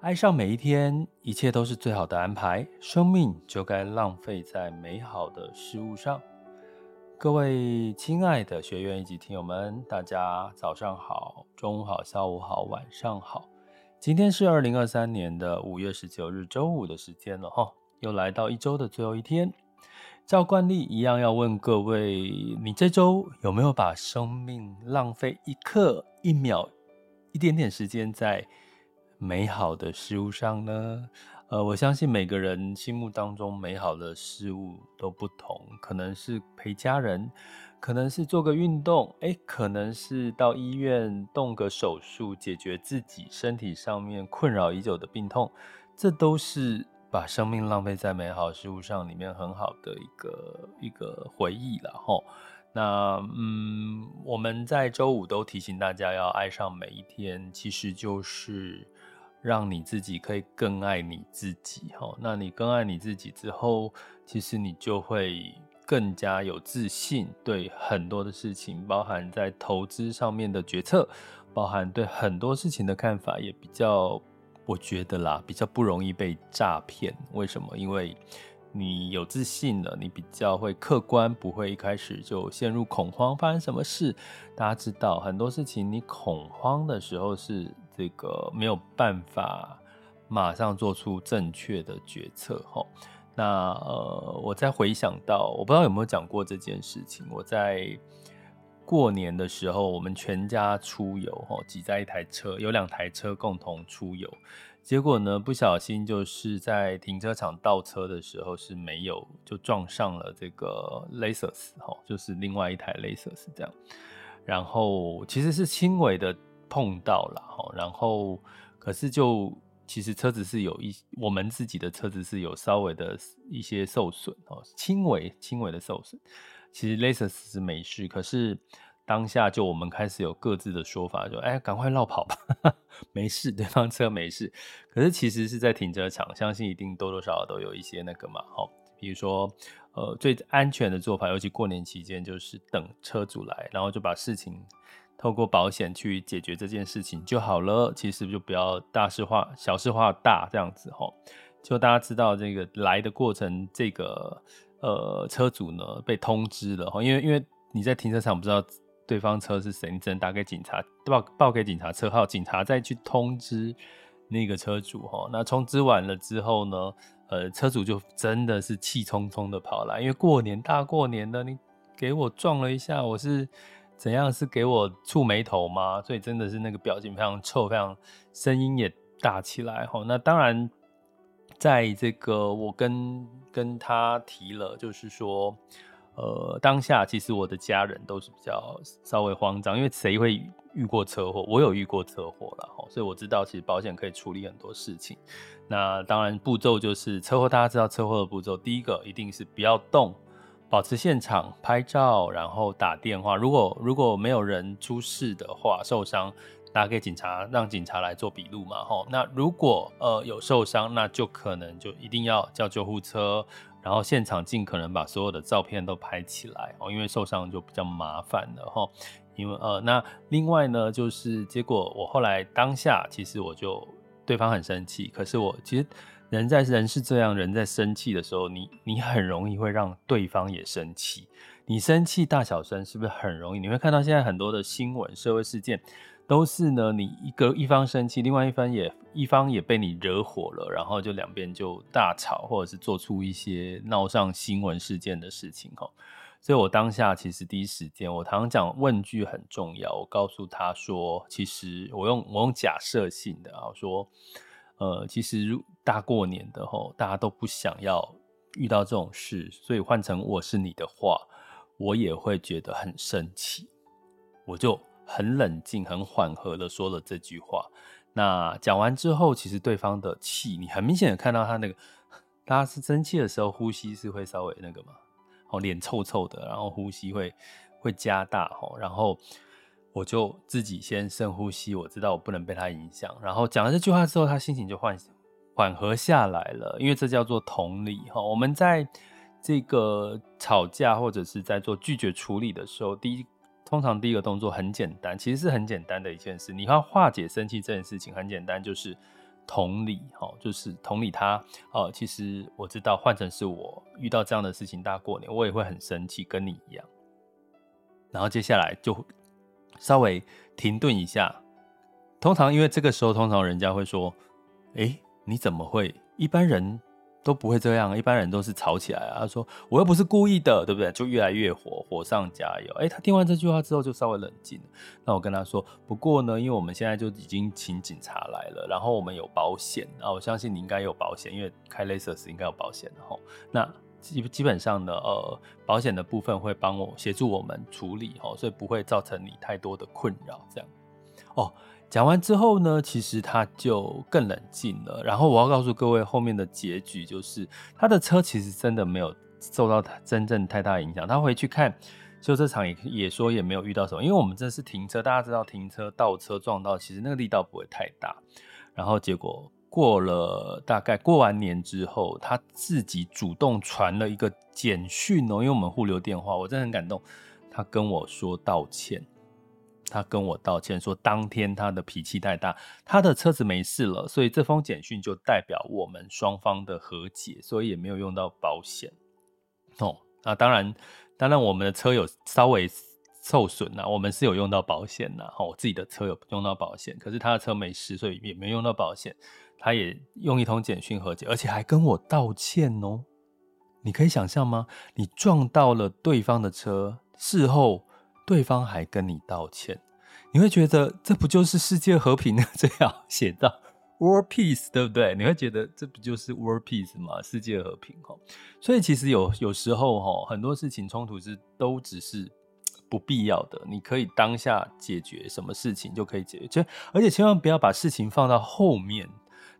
爱上每一天，一切都是最好的安排。生命就该浪费在美好的事物上。各位亲爱的学员以及听友们，大家早上好，中午好，下午好，晚上好。今天是二零二三年的五月十九日周五的时间了哈，又来到一周的最后一天。照惯例一样要问各位，你这周有没有把生命浪费一刻、一秒、一点点时间在美好的事物上呢？呃，我相信每个人心目当中美好的事物都不同，可能是陪家人，可能是做个运动，诶，可能是到医院动个手术，解决自己身体上面困扰已久的病痛，这都是把生命浪费在美好事物上里面很好的一个一个回忆了吼。那嗯，我们在周五都提醒大家要爱上每一天，其实就是。让你自己可以更爱你自己，哈，那你更爱你自己之后，其实你就会更加有自信，对很多的事情，包含在投资上面的决策，包含对很多事情的看法，也比较，我觉得啦，比较不容易被诈骗。为什么？因为你有自信了，你比较会客观，不会一开始就陷入恐慌。发生什么事？大家知道，很多事情你恐慌的时候是。这个没有办法马上做出正确的决策哈。那呃，我再回想到，我不知道有没有讲过这件事情。我在过年的时候，我们全家出游哈，挤在一台车，有两台车共同出游。结果呢，不小心就是在停车场倒车的时候是没有，就撞上了这个 Lexus 哈，就是另外一台 Lexus 这样。然后其实是轻微的。碰到了哈，然后可是就其实车子是有一，我们自己的车子是有稍微的一些受损哦，轻微轻微的受损。其实 Lexus 是没事，可是当下就我们开始有各自的说法，就哎，赶快绕跑吧，没事，对方车没事。可是其实是在停车场，相信一定多多少少都有一些那个嘛，哈，比如说呃最安全的做法，尤其过年期间，就是等车主来，然后就把事情。透过保险去解决这件事情就好了，其实就不要大事化小，事化大这样子吼。就大家知道这个来的过程，这个呃车主呢被通知了齁，因为因为你在停车场不知道对方车是谁，你只能打给警察报报给警察车号，警察再去通知那个车主齁。那通知完了之后呢，呃车主就真的是气冲冲的跑来，因为过年大过年的，你给我撞了一下，我是。怎样是给我触霉头吗？所以真的是那个表情非常臭，非常声音也大起来哈。那当然，在这个我跟跟他提了，就是说，呃，当下其实我的家人都是比较稍微慌张，因为谁会遇过车祸？我有遇过车祸了哈，所以我知道其实保险可以处理很多事情。那当然步骤就是车祸，大家知道车祸的步骤，第一个一定是不要动。保持现场拍照，然后打电话。如果如果没有人出事的话，受伤打给警察，让警察来做笔录嘛。吼，那如果呃有受伤，那就可能就一定要叫救护车，然后现场尽可能把所有的照片都拍起来哦，因为受伤就比较麻烦了吼。因为呃，那另外呢，就是结果我后来当下其实我就对方很生气，可是我其实。人在人是这样，人在生气的时候，你你很容易会让对方也生气。你生气大小声是不是很容易？你会看到现在很多的新闻、社会事件，都是呢，你一个一方生气，另外一方也一方也被你惹火了，然后就两边就大吵，或者是做出一些闹上新闻事件的事情哈。所以我当下其实第一时间，我常常讲问句很重要，我告诉他说，其实我用我用假设性的啊说。呃，其实大过年的吼，大家都不想要遇到这种事，所以换成我是你的话，我也会觉得很生气。我就很冷静、很缓和的说了这句话。那讲完之后，其实对方的气，你很明显的看到他那个，他是生气的时候，呼吸是会稍微那个嘛，哦，脸臭臭的，然后呼吸会会加大，哦，然后我就自己先深呼吸，我知道我不能被他影响。然后讲了这句话之后，他心情就缓缓和下来了，因为这叫做同理，哈，我们在。这个吵架或者是在做拒绝处理的时候，第一，通常第一个动作很简单，其实是很简单的一件事。你要化解生气这件事情很简单，就是同理，哈，就是同理他。呃，其实我知道，换成是我遇到这样的事情，大过年我也会很生气，跟你一样。然后接下来就稍微停顿一下。通常因为这个时候，通常人家会说：“诶，你怎么会？一般人。”都不会这样，一般人都是吵起来啊。他说我又不是故意的，对不对？就越来越火，火上加油。哎，他听完这句话之后就稍微冷静了。那我跟他说，不过呢，因为我们现在就已经请警察来了，然后我们有保险啊，我相信你应该有保险，因为开 Lexus 应该有保险的齁。那基基本上呢，呃，保险的部分会帮我协助我们处理齁，所以不会造成你太多的困扰。这样哦。讲完之后呢，其实他就更冷静了。然后我要告诉各位，后面的结局就是他的车其实真的没有受到他真正太大影响。他回去看修车厂也也说也没有遇到什么，因为我们这是停车，大家知道停车倒车撞到，其实那个力道不会太大。然后结果过了大概过完年之后，他自己主动传了一个简讯哦，因为我们互留电话，我真的很感动。他跟我说道歉。他跟我道歉说，当天他的脾气太大，他的车子没事了，所以这封简讯就代表我们双方的和解，所以也没有用到保险。哦，那当然，当然我们的车有稍微受损呐，我们是有用到保险呐。哦，我自己的车有用到保险，可是他的车没事，所以也没用到保险。他也用一通简讯和解，而且还跟我道歉哦。你可以想象吗？你撞到了对方的车，事后。对方还跟你道歉，你会觉得这不就是世界和平呢？这样写到 World Peace，对不对？你会觉得这不就是 World Peace 吗？世界和平哈。所以其实有有时候哈，很多事情冲突是都只是不必要的。你可以当下解决什么事情就可以解决，而且千万不要把事情放到后面。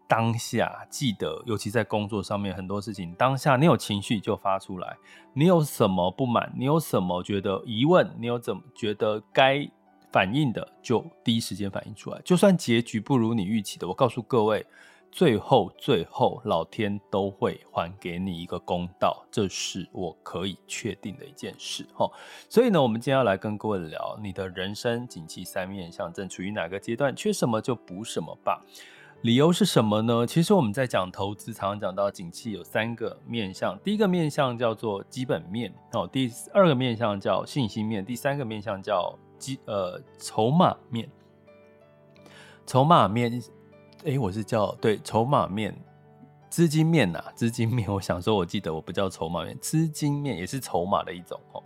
当下记得，尤其在工作上面，很多事情当下你有情绪就发出来，你有什么不满，你有什么觉得疑问，你有怎么觉得该反应的，就第一时间反应出来。就算结局不如你预期的，我告诉各位，最后最后老天都会还给你一个公道，这是我可以确定的一件事。齁，所以呢，我们今天要来跟各位聊，你的人生景气三面向正处于哪个阶段，缺什么就补什么吧。理由是什么呢？其实我们在讲投资，常常讲到景气有三个面向。第一个面向叫做基本面哦，第二个面向叫信心面，第三个面向叫基呃筹码面。筹码面，哎，我是叫对筹码面，资金面呐，资金面。我想说，我记得我不叫筹码面，资金面也是筹码的一种哦。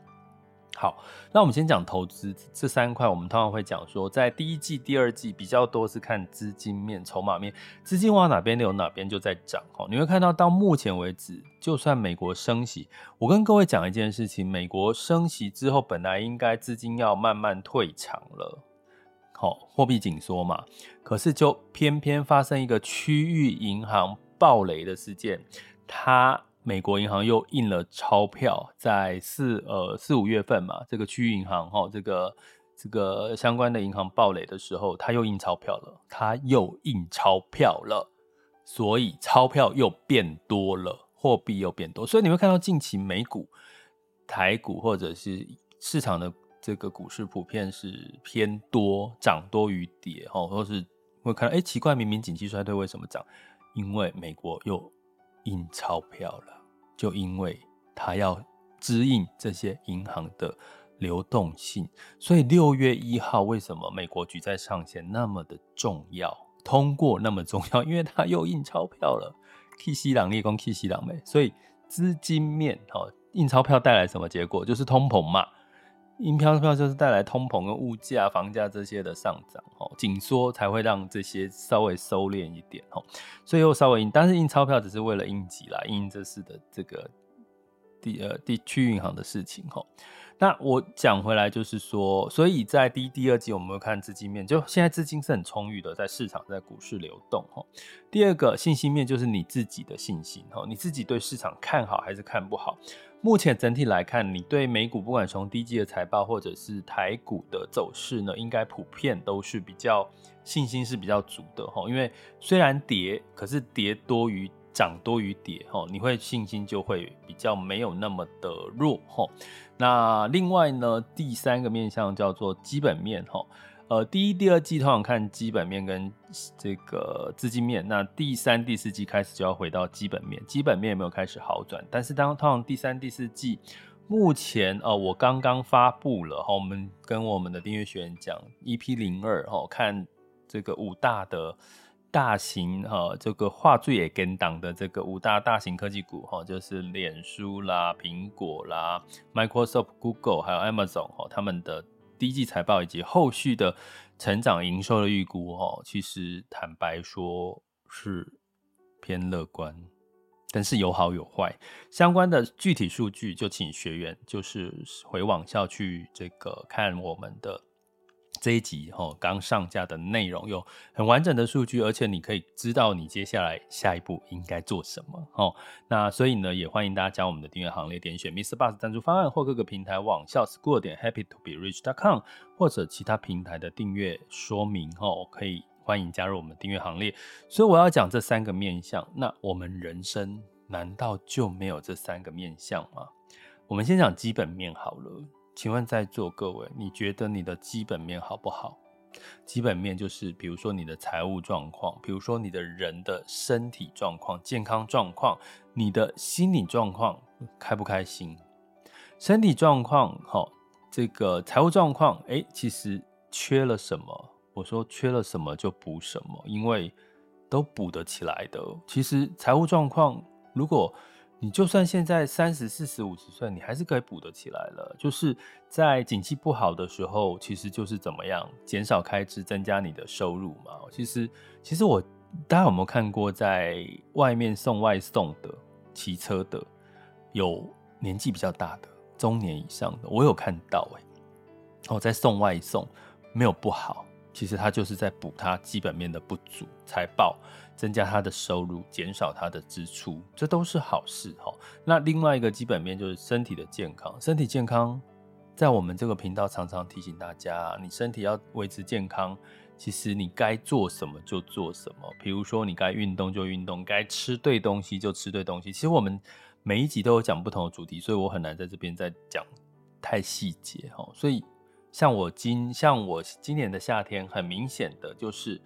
好，那我们先讲投资这三块。我们通常会讲说，在第一季、第二季比较多是看资金面、筹码面，资金往哪边流，哪边就在涨。哦，你会看到到目前为止，就算美国升息，我跟各位讲一件事情：美国升息之后，本来应该资金要慢慢退场了，好，货币紧缩嘛。可是就偏偏发生一个区域银行暴雷的事件，它。美国银行又印了钞票，在四呃四五月份嘛，这个区域银行哈，这个这个相关的银行暴雷的时候，它又印钞票了，它又印钞票了，所以钞票又变多了，货币又变多，所以你会看到近期美股、台股或者是市场的这个股市普遍是偏多，涨多于跌哈，或是会看到哎奇怪，明明景气衰退为什么涨？因为美国又。印钞票了，就因为他要支应这些银行的流动性，所以六月一号为什么美国举债上限那么的重要，通过那么重要？因为他又印钞票了，K 西朗立功，K 西朗美，所以资金面哦，印钞票带来什么结果？就是通膨嘛。印钞票就是带来通膨跟物价、房价这些的上涨，哦，紧缩才会让这些稍微收敛一点，哦，所以又稍微印，但是印钞票只是为了应急啦，因这次的这个地呃地区银行的事情，那我讲回来就是说，所以在第、第二季我们会看资金面，就现在资金是很充裕的，在市场、在股市流动哈。第二个信心面就是你自己的信心哈，你自己对市场看好还是看不好？目前整体来看，你对美股不管从低级的财报或者是台股的走势呢，应该普遍都是比较信心是比较足的哈。因为虽然跌，可是跌多于涨多于跌哈，你会信心就会比较没有那么的弱哈。那另外呢，第三个面向叫做基本面哈。呃，第一、第二季通常看基本面跟这个资金面，那第三、第四季开始就要回到基本面，基本面有没有开始好转？但是当通常第三、第四季，目前呃，我刚刚发布了哈，我们跟我们的订阅学员讲 EP 零二哈，看这个五大的大型哈，这个话最也跟党的这个五大大型科技股哈，就是脸书啦、苹果啦、Microsoft、Google 还有 Amazon 哈，他们的。第一季财报以及后续的成长营收的预估，哦，其实坦白说是偏乐观，但是有好有坏。相关的具体数据，就请学员就是回网校去这个看我们的。这一集哈刚上架的内容有很完整的数据，而且你可以知道你接下来下一步应该做什么哦。那所以呢，也欢迎大家加我们的订阅行列，点选 Mr. Bus 赞助方案或各个平台网校 School 点 Happy to be rich.com 或者其他平台的订阅说明哦，可以欢迎加入我们的订阅行列。所以我要讲这三个面向，那我们人生难道就没有这三个面向吗？我们先讲基本面好了。请问在座各位，你觉得你的基本面好不好？基本面就是，比如说你的财务状况，比如说你的人的身体状况、健康状况，你的心理状况开不开心？身体状况好，这个财务状况，哎，其实缺了什么？我说缺了什么就补什么，因为都补得起来的。其实财务状况如果你就算现在三十、四十、五十岁，你还是可以补得起来了。就是在景气不好的时候，其实就是怎么样减少开支，增加你的收入嘛。其实，其实我大家有没有看过，在外面送外送的、骑车的，有年纪比较大的、中年以上的，我有看到哎、欸。哦，在送外送没有不好，其实他就是在补他基本面的不足，财报。增加他的收入，减少他的支出，这都是好事哈。那另外一个基本面就是身体的健康，身体健康，在我们这个频道常常提醒大家，你身体要维持健康，其实你该做什么就做什么。比如说，你该运动就运动，该吃对东西就吃对东西。其实我们每一集都有讲不同的主题，所以我很难在这边再讲太细节哈。所以，像我今像我今年的夏天，很明显的就是。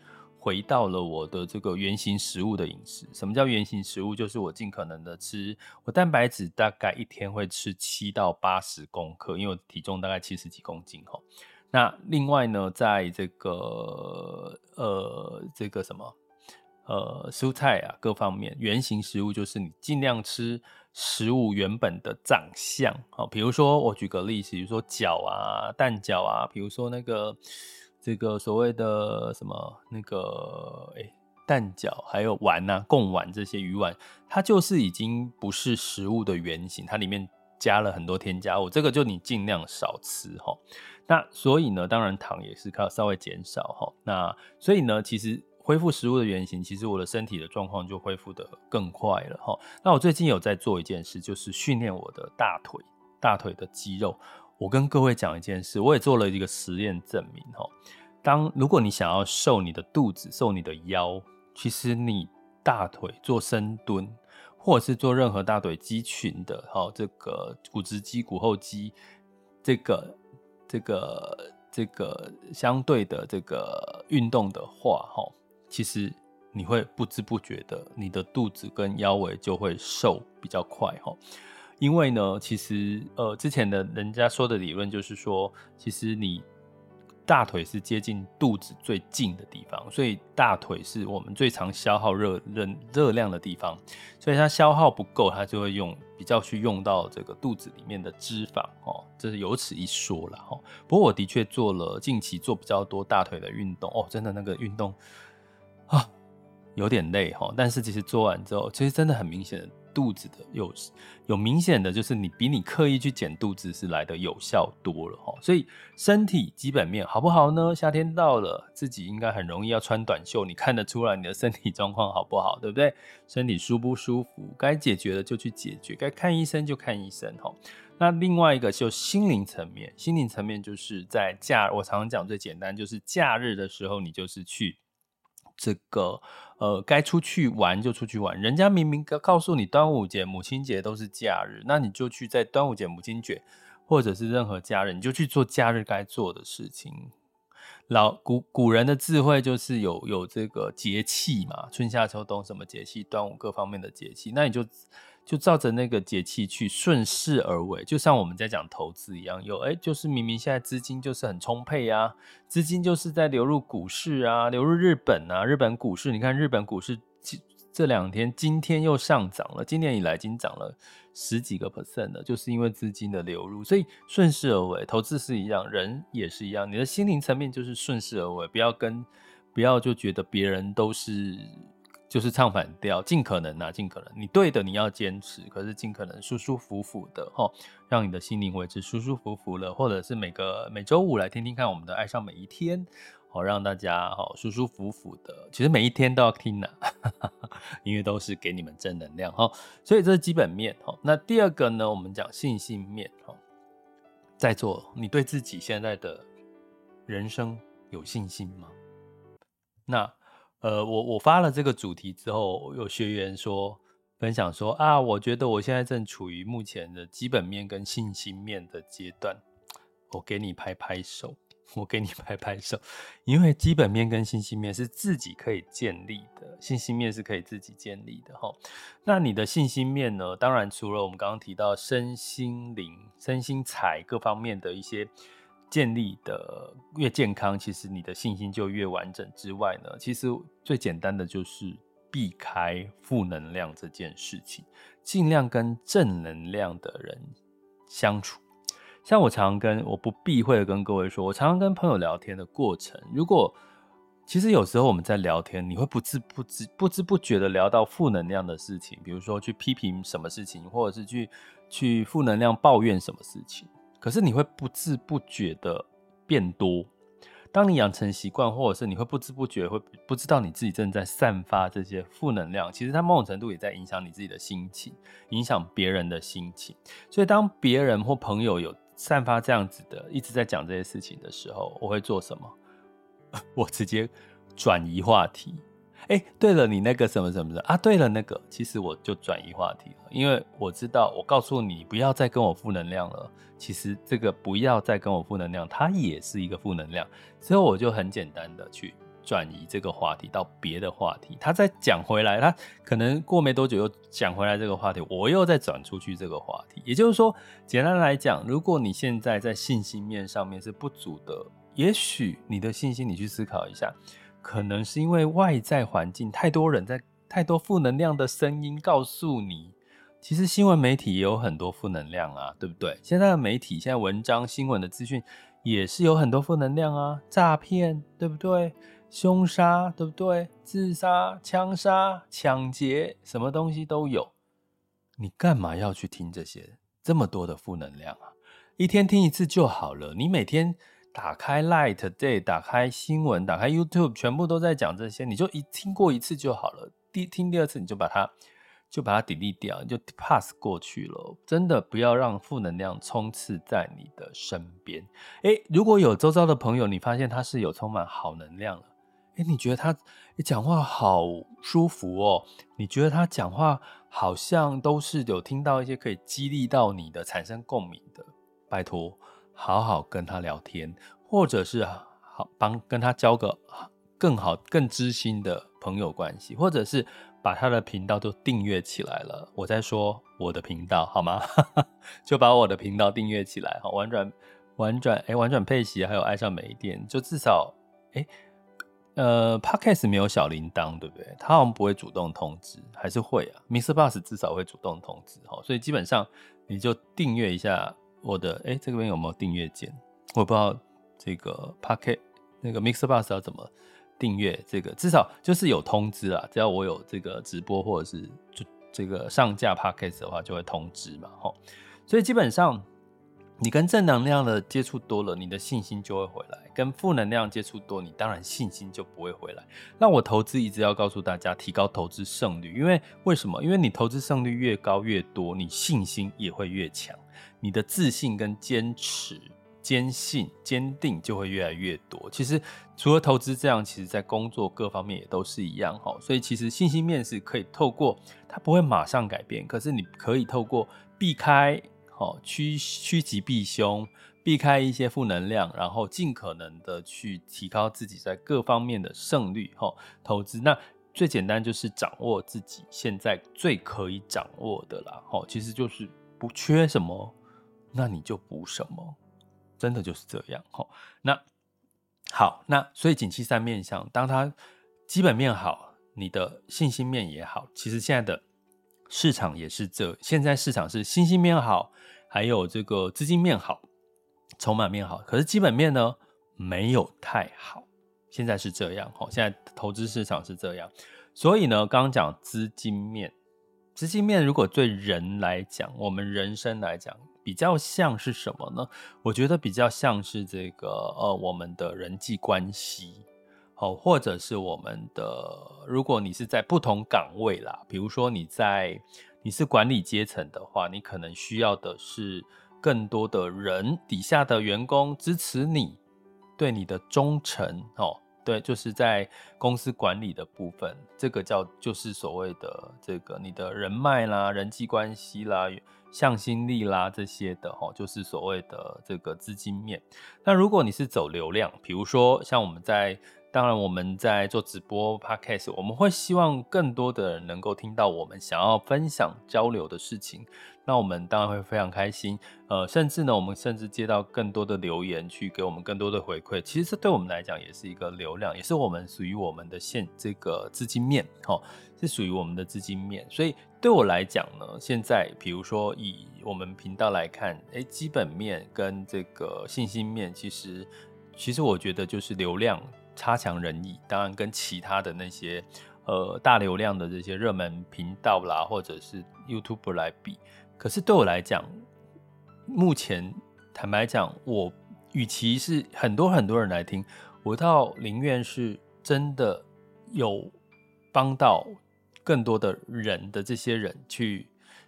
回到了我的这个原型食物的饮食。什么叫原型食物？就是我尽可能的吃，我蛋白质大概一天会吃七到八十公克，因为我体重大概七十几公斤哈。那另外呢，在这个呃这个什么呃蔬菜啊各方面，原型食物就是你尽量吃食物原本的长相。好，比如说我举个例子，比如说饺啊、蛋饺啊，比如说那个。这个所谓的什么那个诶蛋饺，还有丸呐、啊、贡丸这些鱼丸，它就是已经不是食物的原型，它里面加了很多添加物，这个就你尽量少吃哈。那所以呢，当然糖也是靠稍微减少哈。那所以呢，其实恢复食物的原型，其实我的身体的状况就恢复得更快了哈。那我最近有在做一件事，就是训练我的大腿，大腿的肌肉。我跟各位讲一件事，我也做了一个实验证明哈。当如果你想要瘦你的肚子、瘦你的腰，其实你大腿做深蹲，或者是做任何大腿肌群的哈，这个股直肌、股后肌，这个、这个、这个相对的这个运动的话哈，其实你会不知不觉的，你的肚子跟腰围就会瘦比较快哈。因为呢，其实呃，之前的人家说的理论就是说，其实你大腿是接近肚子最近的地方，所以大腿是我们最常消耗热热热量的地方，所以它消耗不够，它就会用比较去用到这个肚子里面的脂肪哦，这是有此一说了哈。不过我的确做了近期做比较多大腿的运动哦，真的那个运动啊有点累哈，但是其实做完之后，其实真的很明显的。肚子的有有明显的，就是你比你刻意去减肚子是来的有效多了哈。所以身体基本面好不好呢？夏天到了，自己应该很容易要穿短袖，你看得出来你的身体状况好不好，对不对？身体舒不舒服？该解决的就去解决，该看医生就看医生哈。那另外一个就心灵层面，心灵层面就是在假，我常常讲最简单就是假日的时候，你就是去。这个呃，该出去玩就出去玩。人家明明告诉你，端午节、母亲节都是假日，那你就去在端午节、母亲节，或者是任何假日，你就去做假日该做的事情。老古古人的智慧就是有有这个节气嘛，春夏秋冬什么节气，端午各方面的节气，那你就。就照着那个节气去顺势而为，就像我们在讲投资一样，有哎，就是明明现在资金就是很充沛啊，资金就是在流入股市啊，流入日本啊，日本股市，你看日本股市这这两天今天又上涨了，今年以来已经涨了十几个 percent 了，就是因为资金的流入，所以顺势而为，投资是一样，人也是一样，你的心灵层面就是顺势而为，不要跟不要就觉得别人都是。就是唱反调，尽可能啊，尽可能，你对的你要坚持，可是尽可能舒舒服服的哈，让你的心灵维持舒舒服服的，或者是每个每周五来听听看我们的爱上每一天，好让大家好舒舒服服的，其实每一天都要听的，因为都是给你们正能量哈，所以这是基本面哈。那第二个呢，我们讲信心面哈，在座你对自己现在的人生有信心吗？那。呃，我我发了这个主题之后，有学员说分享说啊，我觉得我现在正处于目前的基本面跟信心面的阶段，我给你拍拍手，我给你拍拍手，因为基本面跟信心面是自己可以建立的，信心面是可以自己建立的哈。那你的信心面呢？当然除了我们刚刚提到身心灵、身心财各方面的一些。建立的越健康，其实你的信心就越完整。之外呢，其实最简单的就是避开负能量这件事情，尽量跟正能量的人相处。像我常跟我不避讳的跟各位说，我常常跟朋友聊天的过程，如果其实有时候我们在聊天，你会不知不知不知不觉的聊到负能量的事情，比如说去批评什么事情，或者是去去负能量抱怨什么事情。可是你会不知不觉的变多，当你养成习惯，或者是你会不知不觉会不知道你自己正在散发这些负能量，其实它某种程度也在影响你自己的心情，影响别人的心情。所以当别人或朋友有散发这样子的一直在讲这些事情的时候，我会做什么？我直接转移话题。哎，对了，你那个什么什么的啊？对了，那个其实我就转移话题了，因为我知道，我告诉你不要再跟我负能量了。其实这个不要再跟我负能量，它也是一个负能量。之后我就很简单的去转移这个话题到别的话题。他再讲回来，他可能过没多久又讲回来这个话题，我又再转出去这个话题。也就是说，简单来讲，如果你现在在信心面上面是不足的，也许你的信心，你去思考一下。可能是因为外在环境太多人在太多负能量的声音告诉你，其实新闻媒体也有很多负能量啊，对不对？现在的媒体，现在文章、新闻的资讯也是有很多负能量啊，诈骗，对不对？凶杀，对不对？自杀、枪杀、抢劫，什么东西都有。你干嘛要去听这些这么多的负能量啊？一天听一次就好了，你每天。打开 Light Day，打开新闻，打开 YouTube，全部都在讲这些，你就一听过一次就好了。第听第二次，你就把它就把它 delete 掉，就 pass 过去了。真的不要让负能量充斥在你的身边。诶，如果有周遭的朋友，你发现他是有充满好能量了，诶，你觉得他讲话好舒服哦？你觉得他讲话好像都是有听到一些可以激励到你的、产生共鸣的，拜托。好好跟他聊天，或者是好帮跟他交个更好、更知心的朋友关系，或者是把他的频道都订阅起来了。我在说我的频道好吗？就把我的频道订阅起来，好，玩转玩转哎，玩转佩奇还有爱上美一天，就至少哎呃，Podcast 没有小铃铛，对不对？他好像不会主动通知，还是会啊 Mr. Boss 至少会主动通知，哈，所以基本上你就订阅一下。我的哎，这边有没有订阅键？我不知道这个 Pocket 那个 mixer bus 要怎么订阅这个，至少就是有通知啦。只要我有这个直播或者是就这个上架 Podcast 的话，就会通知嘛，吼。所以基本上，你跟正能量的接触多了，你的信心就会回来；跟负能量接触多，你当然信心就不会回来。那我投资一直要告诉大家，提高投资胜率，因为为什么？因为你投资胜率越高越多，你信心也会越强，你的自信跟坚持。坚信、坚定就会越来越多。其实除了投资这样，其实在工作各方面也都是一样哈。所以其实信心面是可以透过它不会马上改变，可是你可以透过避开好趋趋吉避凶，避开一些负能量，然后尽可能的去提高自己在各方面的胜率哈。投资那最简单就是掌握自己现在最可以掌握的啦。哈，其实就是不缺什么，那你就补什么。真的就是这样齁。那好，那所以景气三面向，当它基本面好，你的信心面也好。其实现在的市场也是这，现在市场是信心面好，还有这个资金面好，筹码面好。可是基本面呢，没有太好。现在是这样齁。现在投资市场是这样，所以呢，刚刚讲资金面，资金面如果对人来讲，我们人生来讲。比较像是什么呢？我觉得比较像是这个呃，我们的人际关系，好，或者是我们的，如果你是在不同岗位啦，比如说你在你是管理阶层的话，你可能需要的是更多的人底下的员工支持你，对你的忠诚哦。对，就是在公司管理的部分，这个叫就是所谓的这个你的人脉啦、人际关系啦、向心力啦这些的哦，就是所谓的这个资金面。那如果你是走流量，比如说像我们在。当然，我们在做直播 podcast，我们会希望更多的人能够听到我们想要分享交流的事情。那我们当然会非常开心。呃，甚至呢，我们甚至接到更多的留言，去给我们更多的回馈。其实这对我们来讲也是一个流量，也是我们属于我们的现这个资金面，齁，是属于我们的资金面。所以对我来讲呢，现在比如说以我们频道来看，诶，基本面跟这个信心面，其实其实我觉得就是流量。差强人意，当然跟其他的那些呃大流量的这些热门频道啦，或者是 YouTuber 来比，可是对我来讲，目前坦白讲，我与其是很多很多人来听，我倒宁愿是真的有帮到更多的人的这些人去。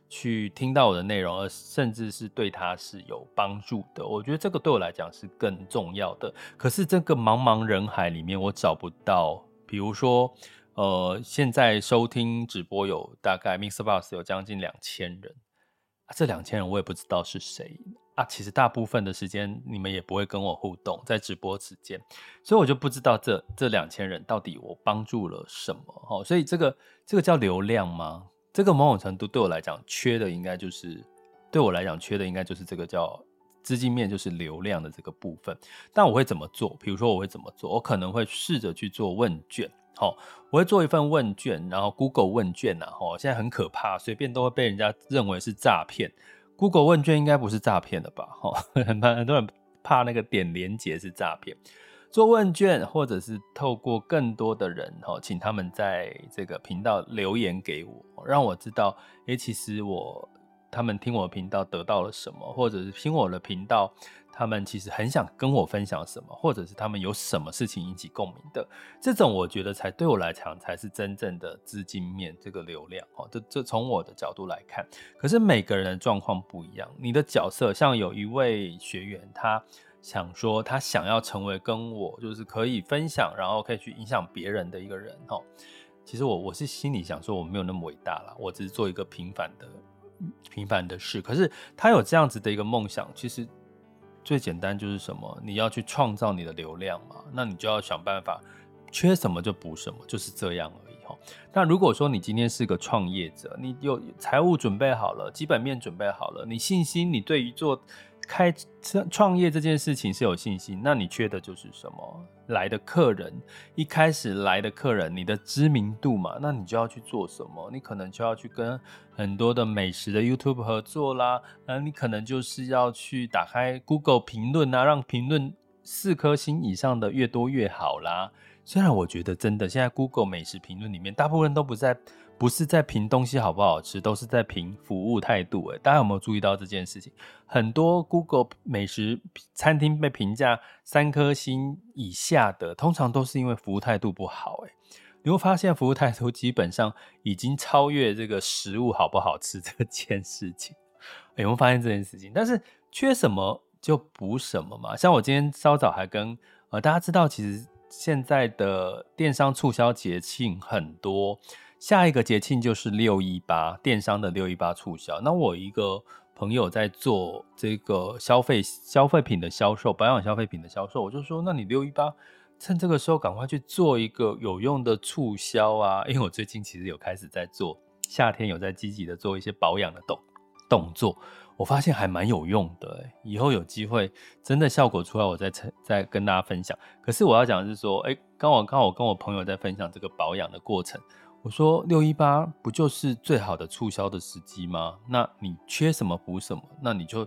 去听到我的内容，而甚至是对他是有帮助的，我觉得这个对我来讲是更重要的。可是这个茫茫人海里面，我找不到，比如说，呃，现在收听直播有大概 Mr. Boss 有将近两千人，啊，这两千人我也不知道是谁啊。其实大部分的时间你们也不会跟我互动，在直播之间，所以我就不知道这这两千人到底我帮助了什么。哦，所以这个这个叫流量吗？这个某种程度对我来讲缺的应该就是，对我来讲缺的应该就是这个叫资金面，就是流量的这个部分。但我会怎么做？比如说我会怎么做？我可能会试着去做问卷，好，我会做一份问卷，然后 Google 问卷呐，哈，现在很可怕，随便都会被人家认为是诈骗。Google 问卷应该不是诈骗的吧？哈，很怕很多人怕那个点连接是诈骗。做问卷，或者是透过更多的人哈，请他们在这个频道留言给我，让我知道，诶，其实我他们听我频道得到了什么，或者是听我的频道，他们其实很想跟我分享什么，或者是他们有什么事情引起共鸣的，这种我觉得才对我来讲才是真正的资金面这个流量哦。这这从我的角度来看，可是每个人的状况不一样，你的角色像有一位学员他。想说他想要成为跟我就是可以分享，然后可以去影响别人的一个人哈。其实我我是心里想说我没有那么伟大啦，我只是做一个平凡的平凡的事。可是他有这样子的一个梦想，其实最简单就是什么？你要去创造你的流量嘛，那你就要想办法，缺什么就补什么，就是这样而已哈。那如果说你今天是个创业者，你有财务准备好了，基本面准备好了，你信心，你对于做。开创业这件事情是有信心，那你缺的就是什么？来的客人，一开始来的客人，你的知名度嘛，那你就要去做什么？你可能就要去跟很多的美食的 YouTube 合作啦，那你可能就是要去打开 Google 评论啊，让评论四颗星以上的越多越好啦。虽然我觉得真的现在 Google 美食评论里面，大部分都不在。不是在评东西好不好吃，都是在评服务态度。诶，大家有没有注意到这件事情？很多 Google 美食餐厅被评价三颗星以下的，通常都是因为服务态度不好。诶，你会发现服务态度基本上已经超越这个食物好不好吃这 件事情。有没有发现这件事情？但是缺什么就补什么嘛。像我今天稍早还跟呃大家知道，其实现在的电商促销节庆很多。下一个节庆就是六一八，电商的六一八促销。那我一个朋友在做这个消费消费品的销售，保养消费品的销售，我就说，那你六一八趁这个时候赶快去做一个有用的促销啊！因为我最近其实有开始在做，夏天有在积极的做一些保养的动动作，我发现还蛮有用的。以后有机会真的效果出来，我再再跟大家分享。可是我要讲的是说，哎，刚好刚好我跟我朋友在分享这个保养的过程。我说六一八不就是最好的促销的时机吗？那你缺什么补什么，那你就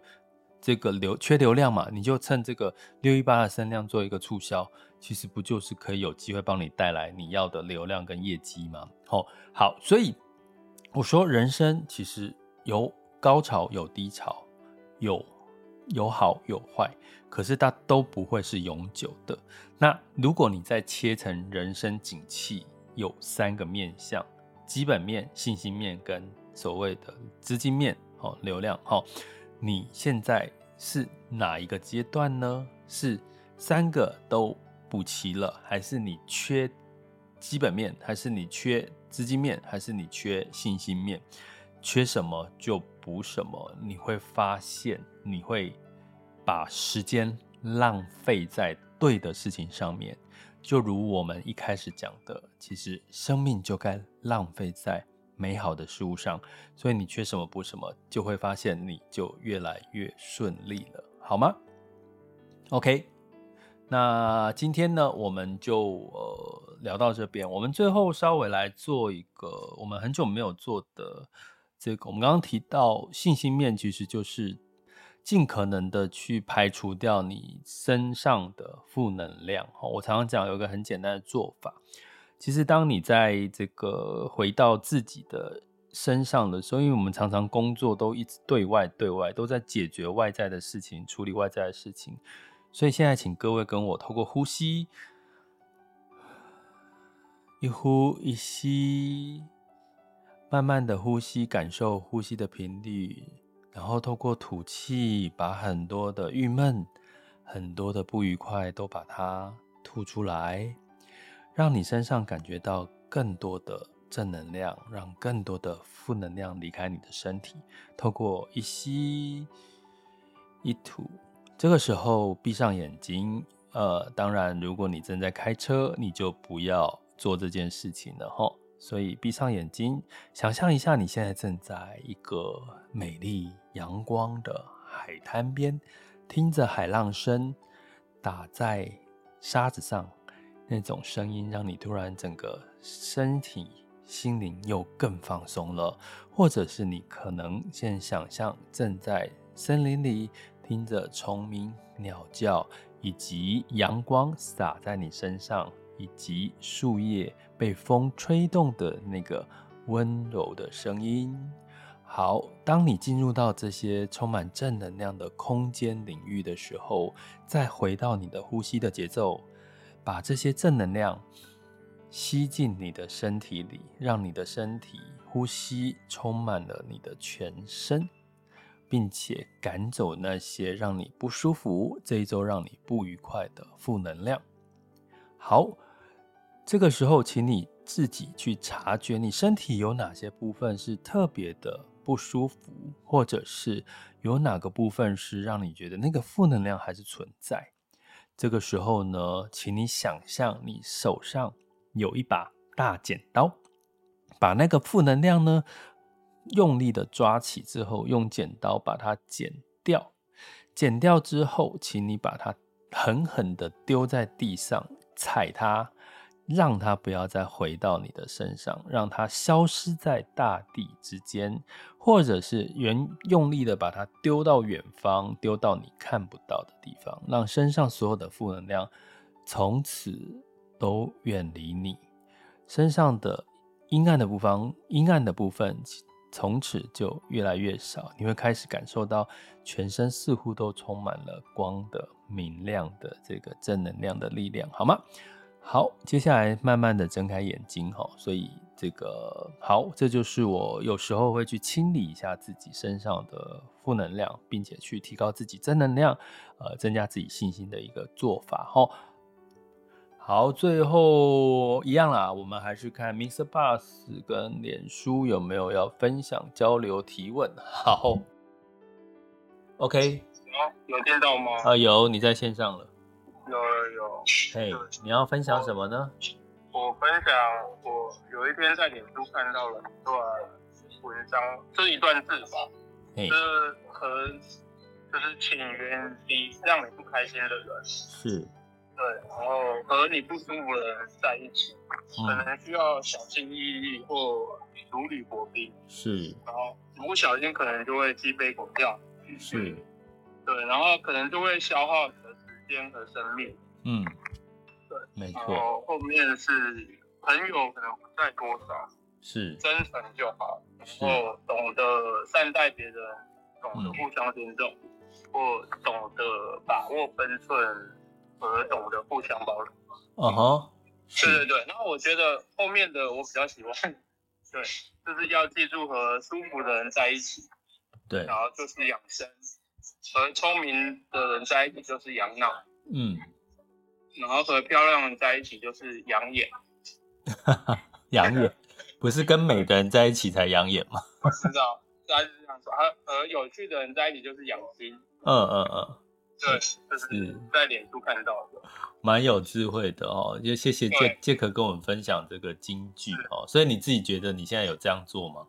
这个流缺流量嘛，你就趁这个六一八的声量做一个促销，其实不就是可以有机会帮你带来你要的流量跟业绩吗？好，好，所以我说人生其实有高潮有低潮，有有好有坏，可是它都不会是永久的。那如果你再切成人生景气。有三个面向：基本面、信心面跟所谓的资金面。哦，流量。好，你现在是哪一个阶段呢？是三个都补齐了，还是你缺基本面，还是你缺资金面，还是你缺信心面？缺什么就补什么。你会发现，你会把时间浪费在对的事情上面。就如我们一开始讲的，其实生命就该浪费在美好的事物上，所以你缺什么补什么，就会发现你就越来越顺利了，好吗？OK，那今天呢，我们就呃聊到这边，我们最后稍微来做一个我们很久没有做的这个，我们刚刚提到信心面，其实就是。尽可能的去排除掉你身上的负能量。我常常讲有一个很简单的做法，其实当你在这个回到自己的身上的时候，因为我们常常工作都一直对外对外，都在解决外在的事情，处理外在的事情，所以现在请各位跟我透过呼吸，一呼一吸，慢慢的呼吸，感受呼吸的频率。然后透过吐气，把很多的郁闷、很多的不愉快都把它吐出来，让你身上感觉到更多的正能量，让更多的负能量离开你的身体。透过一吸一吐，这个时候闭上眼睛。呃，当然，如果你正在开车，你就不要做这件事情了，吼。所以闭上眼睛，想象一下，你现在正在一个美丽阳光的海滩边，听着海浪声打在沙子上，那种声音让你突然整个身体、心灵又更放松了。或者是你可能先想象正在森林里，听着虫鸣、鸟叫，以及阳光洒在你身上。以及树叶被风吹动的那个温柔的声音。好，当你进入到这些充满正能量的空间领域的时候，再回到你的呼吸的节奏，把这些正能量吸进你的身体里，让你的身体呼吸充满了你的全身，并且赶走那些让你不舒服、这一周让你不愉快的负能量。好。这个时候，请你自己去察觉你身体有哪些部分是特别的不舒服，或者是有哪个部分是让你觉得那个负能量还是存在。这个时候呢，请你想象你手上有一把大剪刀，把那个负能量呢用力的抓起之后，用剪刀把它剪掉。剪掉之后，请你把它狠狠的丢在地上，踩它。让它不要再回到你的身上，让它消失在大地之间，或者是原用力的把它丢到远方，丢到你看不到的地方，让身上所有的负能量从此都远离你。身上的阴暗的部分，阴暗的部分从此就越来越少。你会开始感受到全身似乎都充满了光的明亮的这个正能量的力量，好吗？好，接下来慢慢的睁开眼睛哈。所以这个好，这就是我有时候会去清理一下自己身上的负能量，并且去提高自己正能量，呃，增加自己信心的一个做法哈。好，最后一样啦，我们还是看 MixerBox 跟脸书有没有要分享、交流、提问。好，OK，有有听到吗？啊，有，你在线上了。有有有。嘿，hey, 你要分享什么呢？我，分享，我有一天在脸书看到了一段文章，这一段字吧，这 Hey. 和就是请远离让你不开心的人。是。对，然后和你不舒服的人在一起，嗯、可能需要小心翼翼或如履薄冰。是，然后不小心可能就会鸡飞狗跳。是，对，然后可能就会消耗你的时间和生命。嗯，对，没错。然后后面是朋友可能不在多少，是真诚就好，然后懂得善待别人，懂得互相尊重，嗯、或懂得把握分寸。和懂得互相包容。哦吼，对对对。然后我觉得后面的我比较喜欢，对，就是要记住和舒服的人在一起。对。然后就是养生，和聪明的人在一起就是养脑。嗯。然后和漂亮的人在一起就是养眼。养眼，不是跟美的人在一起才养眼吗？我知道，大概是这样说。和和有趣的人在一起就是养心。嗯嗯嗯。对，就是在脸书看到的，蛮有智慧的哦。就谢谢杰杰克跟我们分享这个金句哦。所以你自己觉得你现在有这样做吗？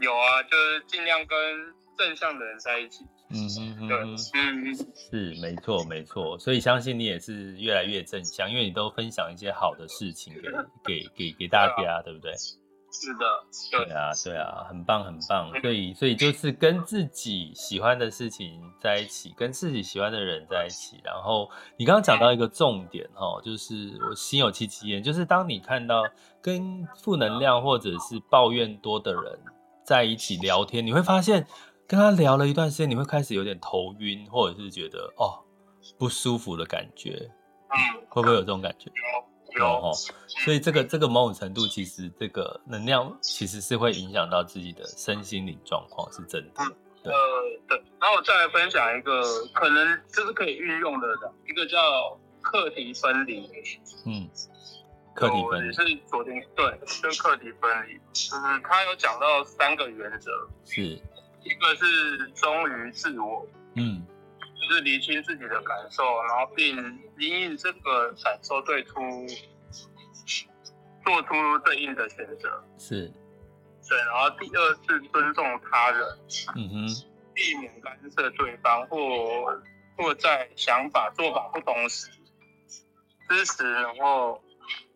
有啊，就是尽量跟正向的人在一起。嗯嗯嗯，对，嗯，是没错没错。所以相信你也是越来越正向，因为你都分享一些好的事情给给给给大家，对不对？是的，对，对啊，对啊，很棒，很棒。所以，所以就是跟自己喜欢的事情在一起，跟自己喜欢的人在一起。然后，你刚刚讲到一个重点哦，就是我心有戚戚焉，就是当你看到跟负能量或者是抱怨多的人在一起聊天，你会发现跟他聊了一段时间，你会开始有点头晕，或者是觉得哦不舒服的感觉。嗯，会不会有这种感觉？哦，所以这个这个某种程度，其实这个能量其实是会影响到自己的身心灵状况，是真的。对，呃，对。然后我再来分享一个可能就是可以运用的，一个叫课题分离。嗯，课题分离是昨天对，就课题分离，就是他有讲到三个原则，是一个是忠于自我，嗯。就是厘清自己的感受，然后并因应这个感受对出做出对应的选择。是，对。然后第二是尊重他人，嗯哼，避免干涉对方或或在想法做法不同时支持，然后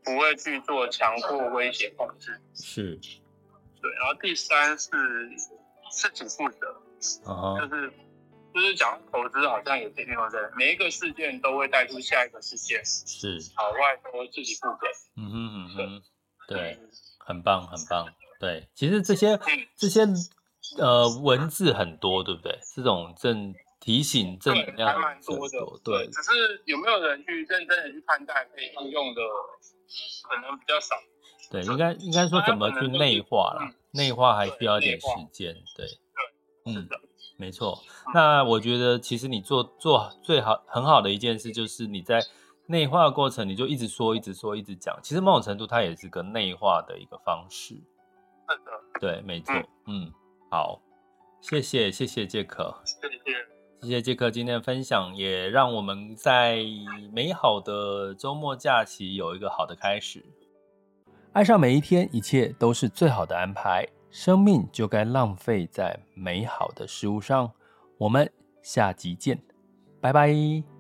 不会去做强迫、威胁、控制。是，对。然后第三是自己负责，啊、uh，huh. 就是。就是讲投资好像也可以运用在每一个事件都会带出下一个事件，是好坏都自己负责。嗯哼嗯哼，对，对很棒很棒。对，其实这些这些呃文字很多，对不对？这种正提醒正能量还蛮多的。对，只是有没有人去认真的去看待可以应用的，可能比较少。对，应该应该说怎么去内化了？内化还需要一点时间。对，对，是的。没错，那我觉得其实你做做最好很好的一件事，就是你在内化过程，你就一直说，一直说，一直讲。其实某种程度，它也是个内化的一个方式。对，没错。嗯，嗯，好，谢谢，谢谢杰克，谢谢，谢谢杰克今天的分享，也让我们在美好的周末假期有一个好的开始。爱上每一天，一切都是最好的安排。生命就该浪费在美好的事物上。我们下集见，拜拜。